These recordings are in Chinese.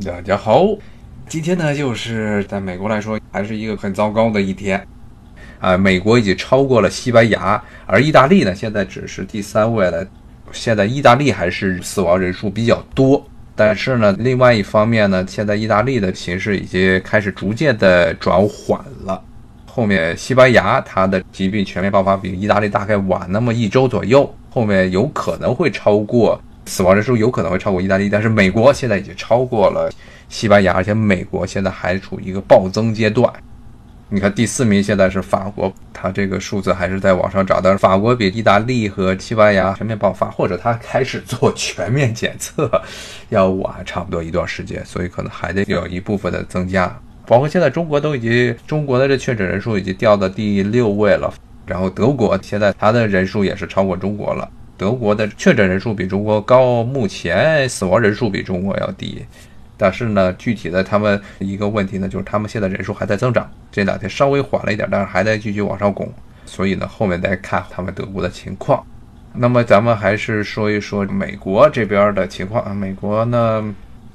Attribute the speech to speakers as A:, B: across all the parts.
A: 大家好，今天呢，就是在美国来说，还是一个很糟糕的一天啊。美国已经超过了西班牙，而意大利呢，现在只是第三位了。现在意大利还是死亡人数比较多，但是呢，另外一方面呢，现在意大利的形势已经开始逐渐的转缓了。后面西班牙它的疾病全面爆发比意大利大概晚那么一周左右，后面有可能会超过。死亡人数有可能会超过意大利，但是美国现在已经超过了西班牙，而且美国现在还处于一个暴增阶段。你看第四名现在是法国，它这个数字还是在往上涨，但是法国比意大利和西班牙全面爆发，或者它开始做全面检测要晚差不多一段时间，所以可能还得有一部分的增加。包括现在中国都已经，中国的这确诊人数已经掉到第六位了，然后德国现在它的人数也是超过中国了。德国的确诊人数比中国高，目前死亡人数比中国要低，但是呢，具体的他们一个问题呢，就是他们现在人数还在增长，这两天稍微缓了一点，但是还在继续往上拱，所以呢，后面再看他们德国的情况。那么咱们还是说一说美国这边的情况啊，美国呢，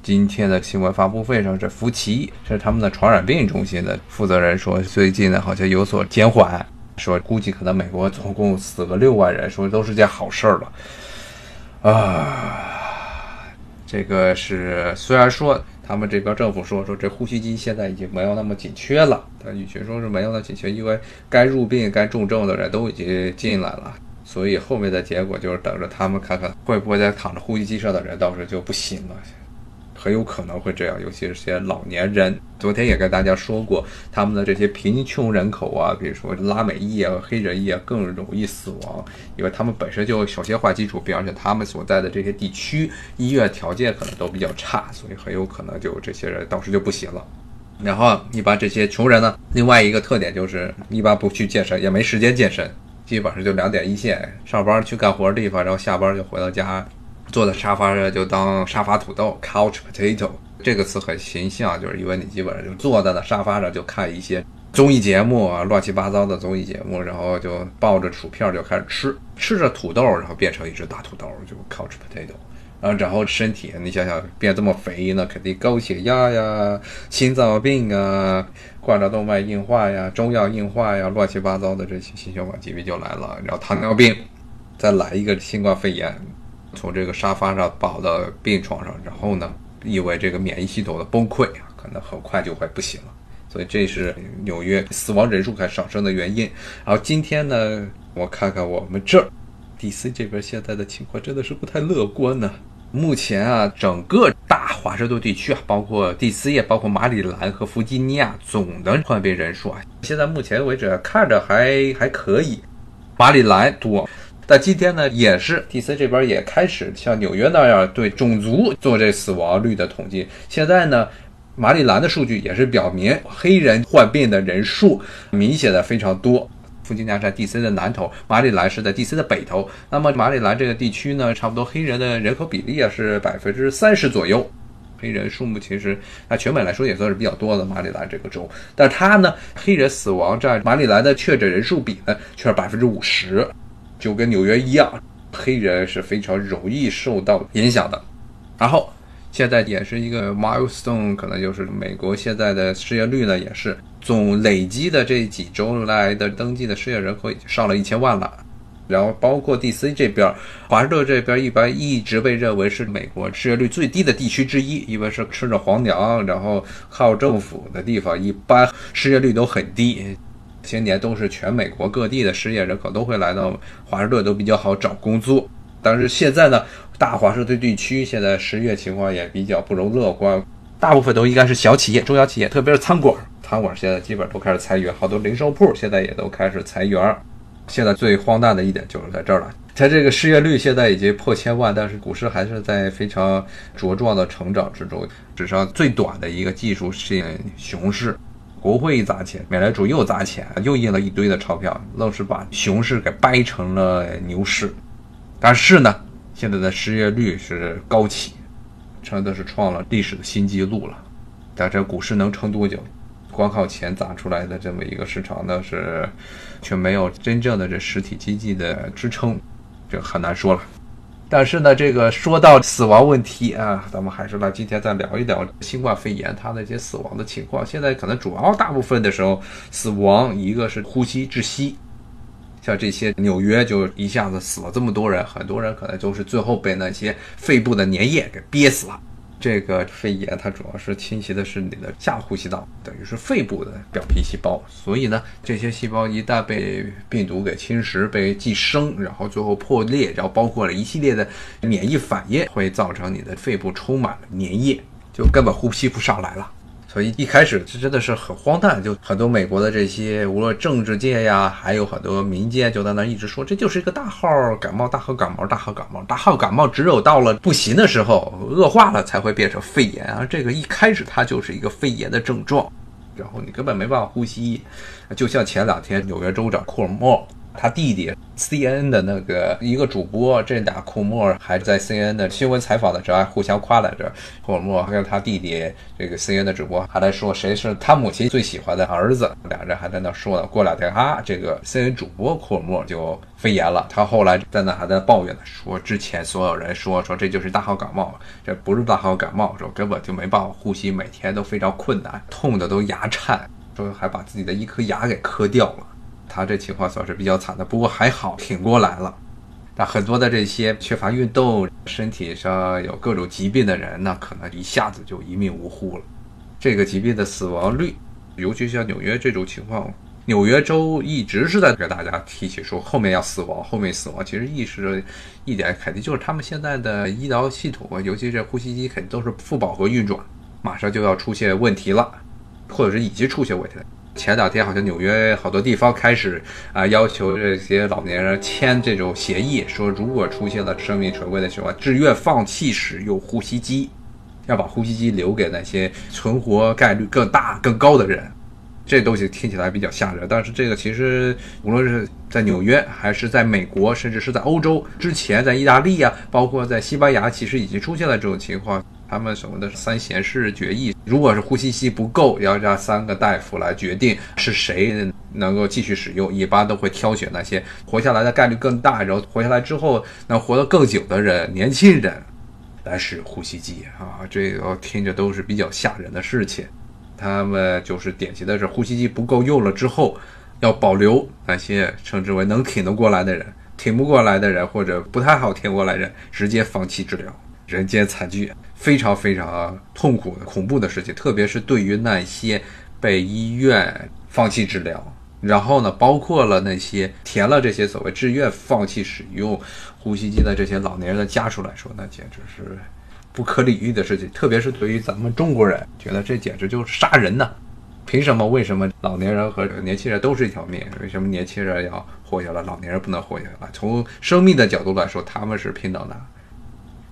A: 今天的新闻发布会上，这福奇是他们的传染病中心的负责人说，最近呢好像有所减缓。说估计可能美国总共死个六万人，说都是件好事儿了，啊，这个是虽然说他们这边政府说说这呼吸机现在已经没有那么紧缺了，但与其说是没有那么紧缺，因为该入病该重症的人都已经进来了，所以后面的结果就是等着他们看看会不会在躺着呼吸机上的人到时候就不行了。很有可能会这样，尤其是些老年人。昨天也跟大家说过，他们的这些贫穷人口啊，比如说拉美裔啊、黑人裔啊，更容易死亡，因为他们本身就首先患基础病，而且他们所在的这些地区医院条件可能都比较差，所以很有可能就这些人到时就不行了。然后一般这些穷人呢，另外一个特点就是一般不去健身，也没时间健身，基本上就两点一线，上班去干活的地方，然后下班就回到家。坐在沙发上就当沙发土豆 （couch potato） 这个词很形象，就是因为你基本上就坐在那沙发上就看一些综艺节目啊，乱七八糟的综艺节目，然后就抱着薯片就开始吃，吃着土豆，然后变成一只大土豆，就 couch potato。然后然后身体，你想想变这么肥，那肯定高血压呀、心脏病啊、冠状动脉硬化呀、中药硬化呀，乱七八糟的这些心血管疾病就来了。然后糖尿病，再来一个新冠肺炎。从这个沙发上抱到病床上，然后呢，意味这个免疫系统的崩溃啊，可能很快就会不行了。所以这是纽约死亡人数开始上升的原因。然后今天呢，我看看我们这儿，D.C. 这边现在的情况真的是不太乐观呢。目前啊，整个大华盛顿地区啊，包括 D.C. 也包括马里兰和弗吉尼亚，总的患病人数啊，现在目前为止看着还还可以，马里兰多。但今天呢，也是 D.C. 这边也开始像纽约那样对种族做这死亡率的统计。现在呢，马里兰的数据也是表明黑人患病的人数明显的非常多。弗吉尼亚在 D.C. 的南头，马里兰是在 D.C. 的北头。那么马里兰这个地区呢，差不多黑人的人口比例啊是百分之三十左右。黑人数目其实啊全美来说也算是比较多的马里兰这个州，但它呢，黑人死亡占马里兰的确诊人数比呢却是百分之五十。就跟纽约一样，黑人是非常容易受到影响的。然后现在也是一个 milestone，可能就是美国现在的失业率呢，也是总累积的这几周来的登记的失业人口已经上了一千万了。然后包括 D.C. 这边，华盛顿这边一般一直被认为是美国失业率最低的地区之一，因为是吃着皇粮，然后靠政府的地方，一般失业率都很低。些年都是全美国各地的失业人口都会来到华盛顿，都比较好找工作。但是现在呢，大华盛顿地区现在失业情况也比较不容乐观，大部分都应该是小企业、中小企业，特别是餐馆，餐馆现在基本都开始裁员，好多零售铺现在也都开始裁员。现在最荒诞的一点就是在这儿了，它这个失业率现在已经破千万，但是股市还是在非常茁壮的成长之中，史上最短的一个技术性熊市。国会砸钱，美联储又砸钱，又印了一堆的钞票，愣是把熊市给掰成了牛市。但是呢，现在的失业率是高企，真的是创了历史的新纪录了。但这股市能撑多久？光靠钱砸出来的这么一个市场呢，是却没有真正的这实体经济的支撑，这很难说了。但是呢，这个说到死亡问题啊，咱们还是来今天再聊一聊新冠肺炎它那些死亡的情况。现在可能主要大部分的时候死亡，一个是呼吸窒息，像这些纽约就一下子死了这么多人，很多人可能就是最后被那些肺部的粘液给憋死了。这个肺炎它主要是侵袭的是你的下呼吸道，等于是肺部的表皮细胞，所以呢，这些细胞一旦被病毒给侵蚀、被寄生，然后最后破裂，然后包括了一系列的免疫反应，会造成你的肺部充满了粘液，就根本呼吸不上来了。所以一开始这真的是很荒诞，就很多美国的这些，无论政治界呀，还有很多民间，就在那一直说，这就是一个大号感冒，大号感冒，大号感冒，大号感冒，只有到了不行的时候，恶化了才会变成肺炎啊。这个一开始它就是一个肺炎的症状，然后你根本没办法呼吸，就像前两天纽约州长库尔默。他弟弟 CNN 的那个一个主播，这俩库莫还在 CNN 的新闻采访的时候还互相夸来着。库尔默跟他弟弟这个 CNN 的主播还在说谁是他母亲最喜欢的儿子，俩人还在那说呢。过两天啊，这个 C N 主播库尔默就肺炎了。他后来在那还在抱怨呢，说之前所有人说说这就是大号感冒，这不是大号感冒，说根本就没办法呼吸，每天都非常困难，痛的都牙颤，说还把自己的一颗牙给磕掉了。他这情况算是比较惨的，不过还好挺过来了。那很多的这些缺乏运动、身体上有各种疾病的人，那可能一下子就一命呜呼了。这个疾病的死亡率，尤其像纽约这种情况，纽约州一直是在给大家提起说后面要死亡，后面死亡。其实意识着一点，肯定就是他们现在的医疗系统，尤其是呼吸机，肯定都是负饱和运转，马上就要出现问题了，或者是已经出现问题了。前两天好像纽约好多地方开始啊要求这些老年人签这种协议，说如果出现了生命垂危的情况，自愿放弃使用呼吸机，要把呼吸机留给那些存活概率更大、更高的人。这东西听起来比较吓人，但是这个其实无论是在纽约，还是在美国，甚至是在欧洲，之前在意大利啊，包括在西班牙，其实已经出现了这种情况。他们什么的三贤士决议，如果是呼吸机不够，要让三个大夫来决定是谁能够继续使用，一般都会挑选那些活下来的概率更大，然后活下来之后能活得更久的人，年轻人来使呼吸机啊，这个听着都是比较吓人的事情。他们就是典型的是呼吸机不够用了之后，要保留那些称之为能挺得过来的人，挺不过来的人或者不太好挺过来人，直接放弃治疗。人间惨剧，非常非常痛苦、恐怖的事情，特别是对于那些被医院放弃治疗，然后呢，包括了那些填了这些所谓志愿放弃使用呼吸机的这些老年人的家属来说，那简直是不可理喻的事情。特别是对于咱们中国人，觉得这简直就是杀人呢！凭什么？为什么老年人和年轻人都是一条命？为什么年轻人要活下来，老年人不能活下来？从生命的角度来说，他们是平等的。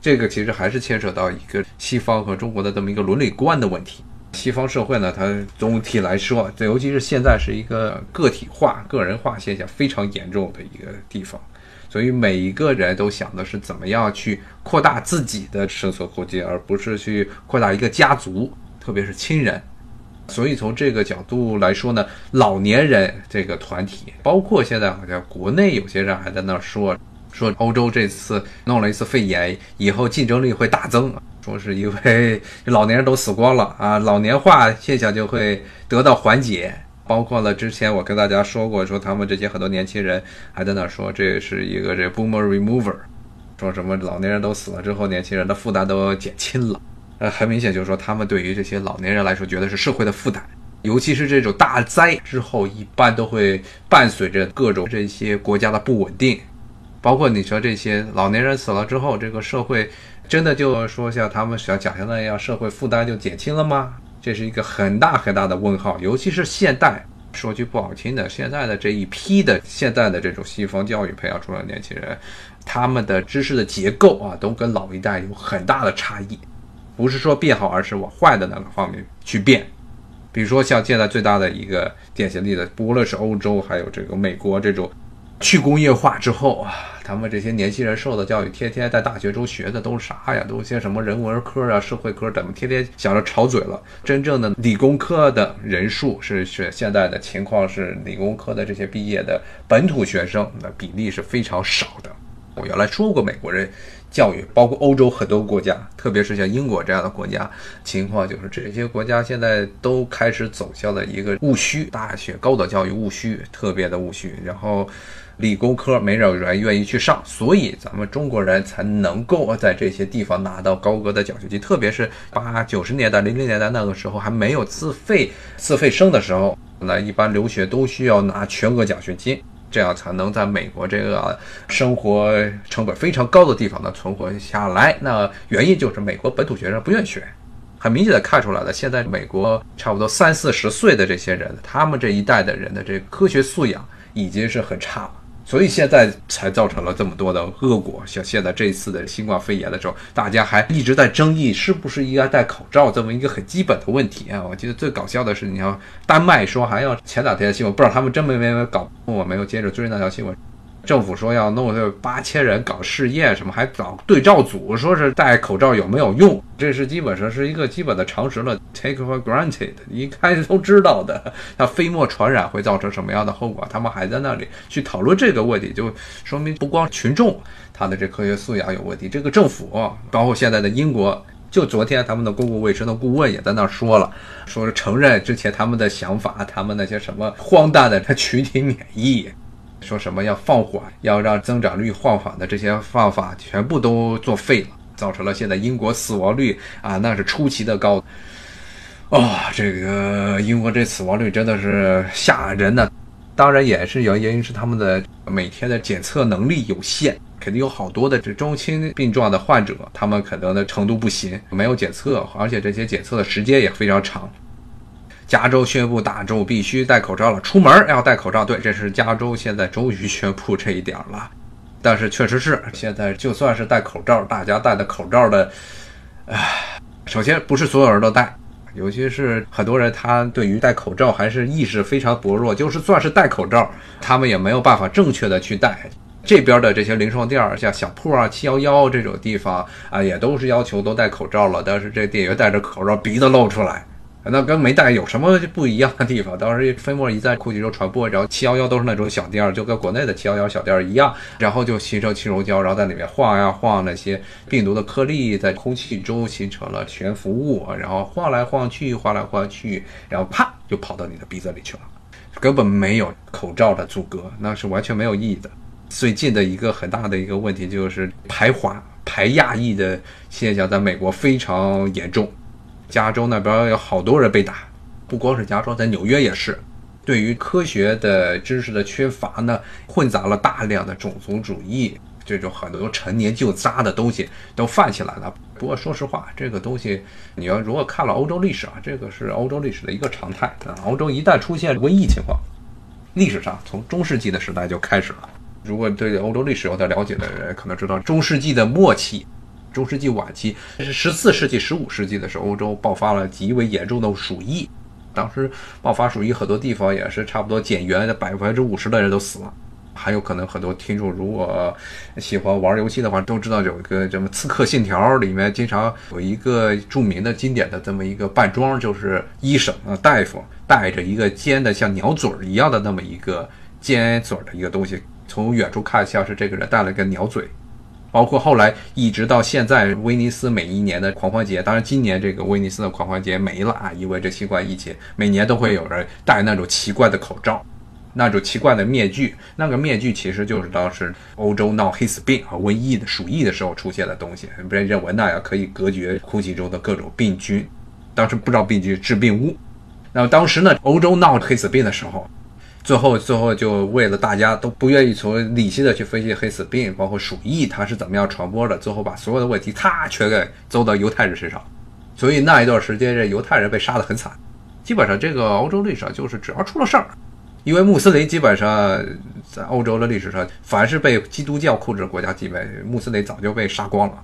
A: 这个其实还是牵扯到一个西方和中国的这么一个伦理观的问题。西方社会呢，它总体来说，尤其是现在是一个个体化、个人化现象非常严重的一个地方，所以每一个人都想的是怎么样去扩大自己的生存空间，而不是去扩大一个家族，特别是亲人。所以从这个角度来说呢，老年人这个团体，包括现在好像国内有些人还在那说。说欧洲这次弄了一次肺炎以后竞争力会大增，说是因为老年人都死光了啊，老年化现象就会得到缓解。包括了之前我跟大家说过，说他们这些很多年轻人还在那说这是一个这 boomer remover，说什么老年人都死了之后，年轻人的负担都减轻了。呃，很明显就是说他们对于这些老年人来说，觉得是社会的负担，尤其是这种大灾之后，一般都会伴随着各种这些国家的不稳定。包括你说这些老年人死了之后，这个社会真的就说像他们想讲象那样，社会负担就减轻了吗？这是一个很大很大的问号。尤其是现代，说句不好听的，现在的这一批的现在的这种西方教育培养出来的年轻人，他们的知识的结构啊，都跟老一代有很大的差异。不是说变好，而是往坏的那个方面去变。比如说像现在最大的一个典型例子，不论是欧洲还有这个美国这种。去工业化之后啊，他们这些年轻人受的教育，天天在大学中学的都是啥呀？都些什么人文科啊、社会科等，天天想着吵嘴了。真正的理工科的人数是是现在的情况是，理工科的这些毕业的本土学生的比例是非常少的。我原来说过，美国人教育，包括欧洲很多国家，特别是像英国这样的国家，情况就是这些国家现在都开始走向了一个务虚，大学高等教育务虚，特别的务虚，然后理工科没有人愿意去上，所以咱们中国人才能够在这些地方拿到高额的奖学金，特别是八九十年代、零零年代那个时候还没有自费自费生的时候，那一般留学都需要拿全额奖学金。这样才能在美国这个生活成本非常高的地方呢存活下来。那原因就是美国本土学生不愿意学，很明显的看出来了。现在美国差不多三四十岁的这些人，他们这一代的人的这科学素养已经是很差了。所以现在才造成了这么多的恶果，像现在这一次的新冠肺炎的时候，大家还一直在争议是不是应该戴口罩这么一个很基本的问题啊！我记得最搞笑的是，你要丹麦说还要前两天的新闻，不知道他们真没没搞，我没有接着追那条新闻。政府说要弄这八千人搞试验，什么还找对照组，说是戴口罩有没有用？这是基本上是一个基本的常识了，take for granted，一开始都知道的。那飞沫传染会造成什么样的后果？他们还在那里去讨论这个问题，就说明不光群众他的这科学素养有问题，这个政府，包括现在的英国，就昨天他们的公共卫生的顾问也在那说了，说是承认之前他们的想法，他们那些什么荒诞的群体免疫。说什么要放缓，要让增长率放缓的这些方法全部都作废了，造成了现在英国死亡率啊，那是出奇的高。哦，这个英国这死亡率真的是吓人呢。当然也是原因是他们的每天的检测能力有限，肯定有好多的这中轻病状的患者，他们可能的程度不行，没有检测，而且这些检测的时间也非常长。加州宣布大众必须戴口罩了，出门要戴口罩。对，这是加州现在终于宣布这一点了。但是确实是现在，就算是戴口罩，大家戴的口罩的，唉，首先不是所有人都戴，尤其是很多人他对于戴口罩还是意识非常薄弱，就是算是戴口罩，他们也没有办法正确的去戴。这边的这些零售店儿，像小铺啊、七幺幺这种地方啊，也都是要求都戴口罩了，但是这店员戴着口罩，鼻子露出来。那跟没戴有什么不一样的地方？当时飞沫一在空气中传播，然后七幺幺都是那种小店儿，就跟国内的七幺幺小店儿一样，然后就形成气溶胶，然后在里面晃呀晃，那些病毒的颗粒在空气中形成了悬浮物，然后晃来晃去，晃来晃去，然后啪就跑到你的鼻子里去了，根本没有口罩的阻隔，那是完全没有意义的。最近的一个很大的一个问题就是排华、排亚裔的现象，在美国非常严重。加州那边有好多人被打，不光是加州，在纽约也是。对于科学的知识的缺乏呢，混杂了大量的种族主义，这种很多陈年旧渣的东西都泛起来了。不过说实话，这个东西你要如果看了欧洲历史啊，这个是欧洲历史的一个常态啊。欧洲一旦出现瘟疫情况，历史上从中世纪的时代就开始了。如果对欧洲历史有点了解的人，可能知道中世纪的末期。中世纪晚期，是十四世纪、十五世纪的时候，欧洲爆发了极为严重的鼠疫。当时爆发鼠疫，很多地方也是差不多减员的百分之五十的人都死了。还有可能很多听众如果喜欢玩游戏的话，都知道有一个什么《刺客信条》里面经常有一个著名的经典的这么一个扮装，就是医生啊大夫带着一个尖的像鸟嘴儿一样的那么一个尖嘴儿的一个东西，从远处看像是这个人带了个鸟嘴。包括后来一直到现在，威尼斯每一年的狂欢节，当然今年这个威尼斯的狂欢节没了啊，因为这新冠疫情，每年都会有人戴那种奇怪的口罩，那种奇怪的面具，那个面具其实就是当时欧洲闹黑死病和瘟疫的鼠疫的时候出现的东西，被认为那样可以隔绝空气中的各种病菌，当时不知道病菌致病物，那么当时呢，欧洲闹黑死病的时候。最后，最后就为了大家都不愿意从理性的去分析黑死病，包括鼠疫它是怎么样传播的，最后把所有的问题他全给揍到犹太人身上。所以那一段时间，这犹太人被杀得很惨。基本上，这个欧洲历史上就是只要出了事儿，因为穆斯林基本上在欧洲的历史上，凡是被基督教控制的国家，基本穆斯林早就被杀光了。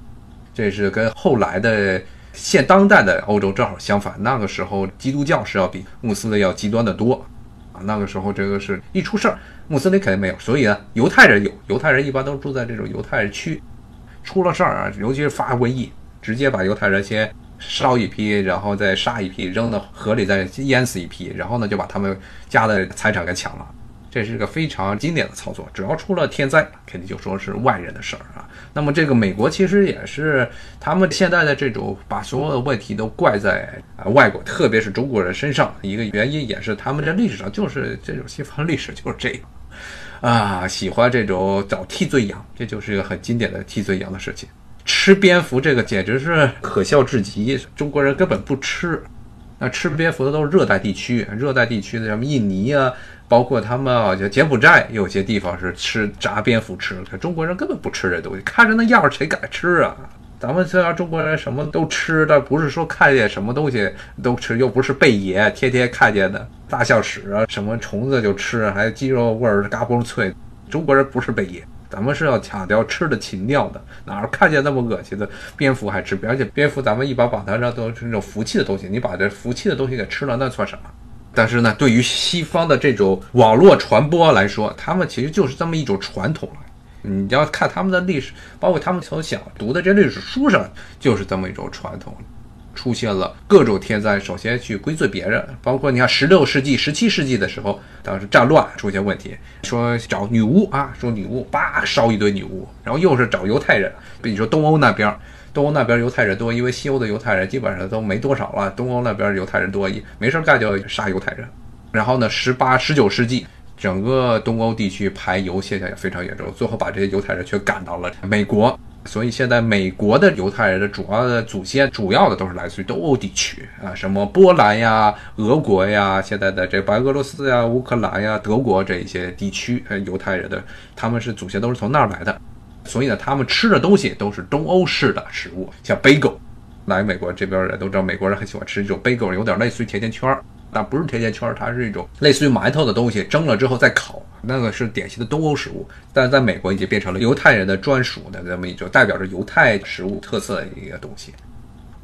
A: 这是跟后来的现当代的欧洲正好相反。那个时候，基督教是要比穆斯林要极端的多。那个时候，这个是一出事儿，穆斯林肯定没有，所以呢，犹太人有。犹太人一般都住在这种犹太区，出了事儿啊，尤其是发瘟疫，直接把犹太人先烧一批，然后再杀一批，扔到河里再淹死一批，然后呢，就把他们家的财产给抢了。这是个非常经典的操作。只要出了天灾，肯定就说是外人的事儿啊。那么这个美国其实也是他们现在的这种把所有的问题都怪在啊外国，特别是中国人身上。一个原因也是他们这历史上就是这种西方历史就是这样啊，喜欢这种找替罪羊，这就是一个很经典的替罪羊的事情。吃蝙蝠这个简直是可笑至极，中国人根本不吃。那吃蝙蝠的都是热带地区，热带地区的什么印尼啊，包括他们好像柬埔寨有些地方是吃炸蝙蝠吃。可中国人根本不吃这东西，看着那样谁敢吃啊？咱们虽然中国人什么都吃，但不是说看见什么东西都吃，又不是贝爷，天天看见的大象屎啊，什么虫子就吃，还鸡肉味儿嘎嘣脆。中国人不是贝爷。咱们是要强调吃的情调的，哪儿看见那么恶心的蝙蝠还吃？而且蝙蝠咱们一般把它让都是那种福气的东西，你把这福气的东西给吃了，那算什么？但是呢，对于西方的这种网络传播来说，他们其实就是这么一种传统了。你要看他们的历史，包括他们从小读的这历史书上，就是这么一种传统。出现了各种天灾，首先去归罪别人，包括你看十六世纪、十七世纪的时候，当时战乱出现问题，说找女巫啊，说女巫，叭烧一堆女巫，然后又是找犹太人，比如说东欧那边，东欧那边犹太人多，因为西欧的犹太人基本上都没多少了，东欧那边犹太人多，一没事干就杀犹太人。然后呢，十八、十九世纪，整个东欧地区排犹现象也非常严重，最后把这些犹太人全赶到了美国。所以现在美国的犹太人的主要的祖先，主要的都是来自于东欧地区啊，什么波兰呀、俄国呀、现在的这白俄罗斯呀、乌克兰呀、德国这一些地区，犹太人的他们是祖先都是从那儿来的。所以呢，他们吃的东西都是东欧式的食物，像 bagel。来美国这边人都知道，美国人很喜欢吃这种 bagel，有点类似于甜甜圈。但不是甜甜圈，它是一种类似于馒头的东西，蒸了之后再烤，那个是典型的东欧食物。但是在美国已经变成了犹太人的专属的那么一种代表着犹太食物特色的一个东西。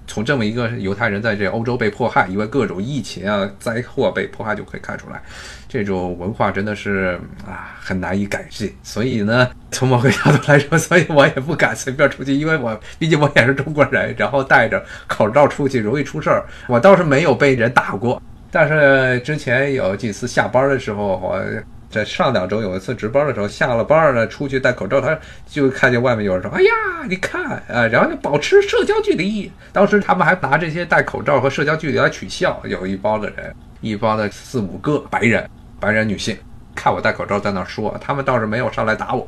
A: 从这么一个犹太人在这欧洲被迫害，因为各种疫情啊灾祸被迫害，就可以看出来，这种文化真的是啊很难以改进。所以呢，从某个角度来说，所以我也不敢随便出去，因为我毕竟我也是中国人，然后戴着口罩出去容易出事儿。我倒是没有被人打过。但是之前有几次下班的时候，我在上两周有一次值班的时候，下了班了出去戴口罩，他就看见外面有人说：“哎呀，你看啊！”然后就保持社交距离。当时他们还拿这些戴口罩和社交距离来取笑，有一帮的人，一帮的四五个白人白人女性，看我戴口罩在那说，他们倒是没有上来打我。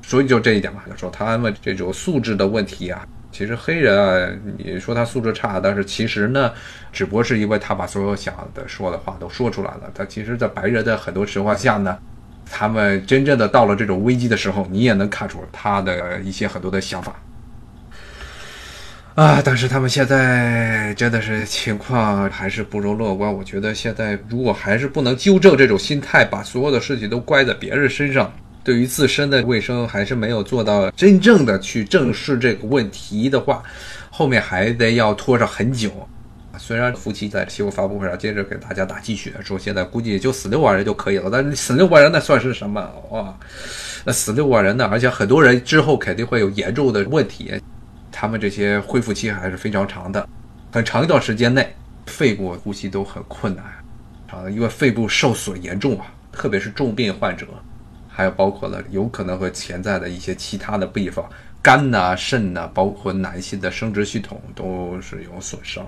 A: 所以就这一点嘛，就说他们这种素质的问题啊。其实黑人啊，你说他素质差，但是其实呢，只不过是因为他把所有想的说的话都说出来了。他其实，在白人的很多情况下呢，他们真正的到了这种危机的时候，你也能看出他的一些很多的想法啊。但是他们现在真的是情况还是不容乐观。我觉得现在如果还是不能纠正这种心态，把所有的事情都怪在别人身上。对于自身的卫生还是没有做到真正的去正视这个问题的话，后面还得要拖上很久。虽然夫妻在新闻发布会上接着给大家打鸡血，说现在估计也就死六万人就可以了，但是死六万人那算是什么哇？那死六万人呢？而且很多人之后肯定会有严重的问题，他们这些恢复期还是非常长的，很长一段时间内肺部呼吸都很困难啊，因为肺部受损严重啊，特别是重病患者。还有包括了有可能会潜在的一些其他的地方，肝呐、肾呐，包括男性的生殖系统都是有损伤，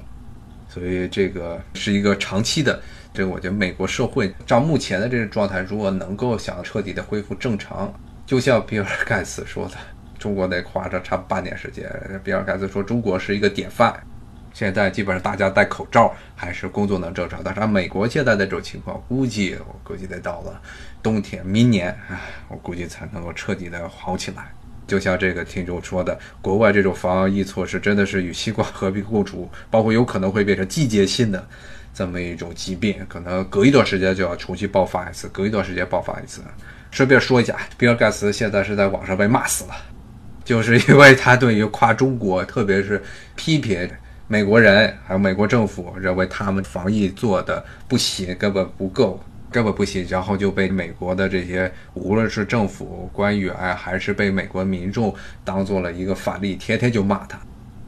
A: 所以这个是一个长期的。这个我觉得美国社会照目前的这个状态，如果能够想彻底的恢复正常，就像比尔盖茨说的，中国得花上差半年时间。比尔盖茨说中国是一个典范。现在基本上大家戴口罩，还是工作能正常。但是按美国现在的这种情况，估计我估计得到了冬天，明年，唉，我估计才能够彻底的好起来。就像这个听众说的，国外这种防疫措施真的是与新冠和平共处，包括有可能会变成季节性的这么一种疾病，可能隔一段时间就要重新爆发一次，隔一段时间爆发一次。顺便说一下，比尔盖茨现在是在网上被骂死了，就是因为他对于夸中国，特别是批评。美国人还有美国政府认为他们防疫做的不行，根本不够，根本不行，然后就被美国的这些无论是政府官员还是被美国民众当做了一个反例，天天就骂他。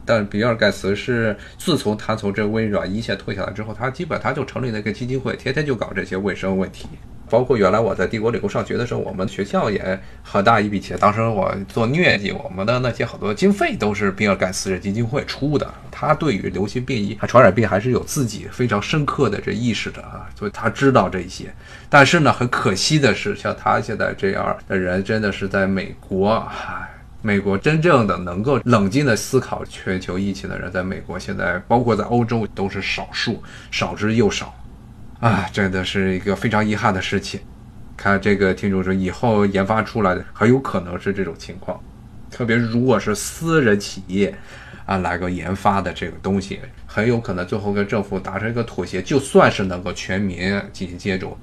A: 但比尔盖茨是自从他从这微软一线退下来之后，他基本他就成立了一个基金会，天天就搞这些卫生问题。包括原来我在帝国理工上学的时候，我们学校也很大一笔钱。当时我做疟疾，我们的那些好多经费都是比尔盖茨基金会出的。他对于流行病疫、传染病还是有自己非常深刻的这意识的啊，所以他知道这些。但是呢，很可惜的是，像他现在这样的人，真的是在美国，唉，美国真正的能够冷静的思考全球疫情的人，在美国现在，包括在欧洲都是少数，少之又少。啊，真的是一个非常遗憾的事情。看这个听众说，以后研发出来的很有可能是这种情况，特别如果是私人企业啊来个研发的这个东西，很有可能最后跟政府达成一个妥协，就算是能够全民进行接种，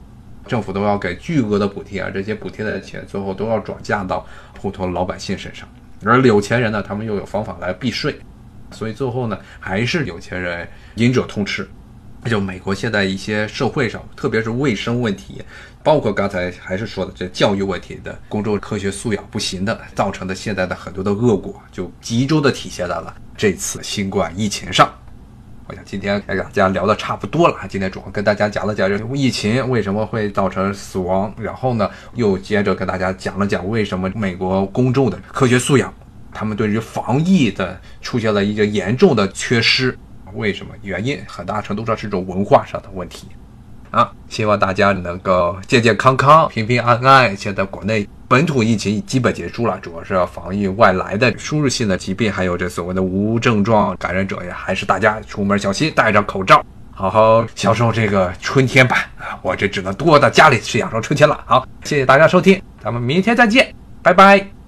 A: 政府都要给巨额的补贴啊，这些补贴的钱最后都要转嫁到普通老百姓身上，而有钱人呢，他们又有方法来避税，所以最后呢，还是有钱人赢者通吃。就美国现在一些社会上，特别是卫生问题，包括刚才还是说的这教育问题的公众科学素养不行的，造成的现在的很多的恶果，就集中的体现在了这次新冠疫情上。我想今天跟大家聊的差不多了，今天主要跟大家讲了讲这疫情为什么会造成死亡，然后呢，又接着跟大家讲了讲为什么美国公众的科学素养，他们对于防疫的出现了一个严重的缺失。为什么？原因很大程度上是一种文化上的问题啊！希望大家能够健健康康、平平安安。现在国内本土疫情基本结束了，主要是要防御外来的输入性的疾病，还有这所谓的无症状感染者呀，还是大家出门小心，戴上口罩，好好享受这个春天吧！啊，我这只能多在家里去享受春天了。好，谢谢大家收听，咱们明天再见，拜拜。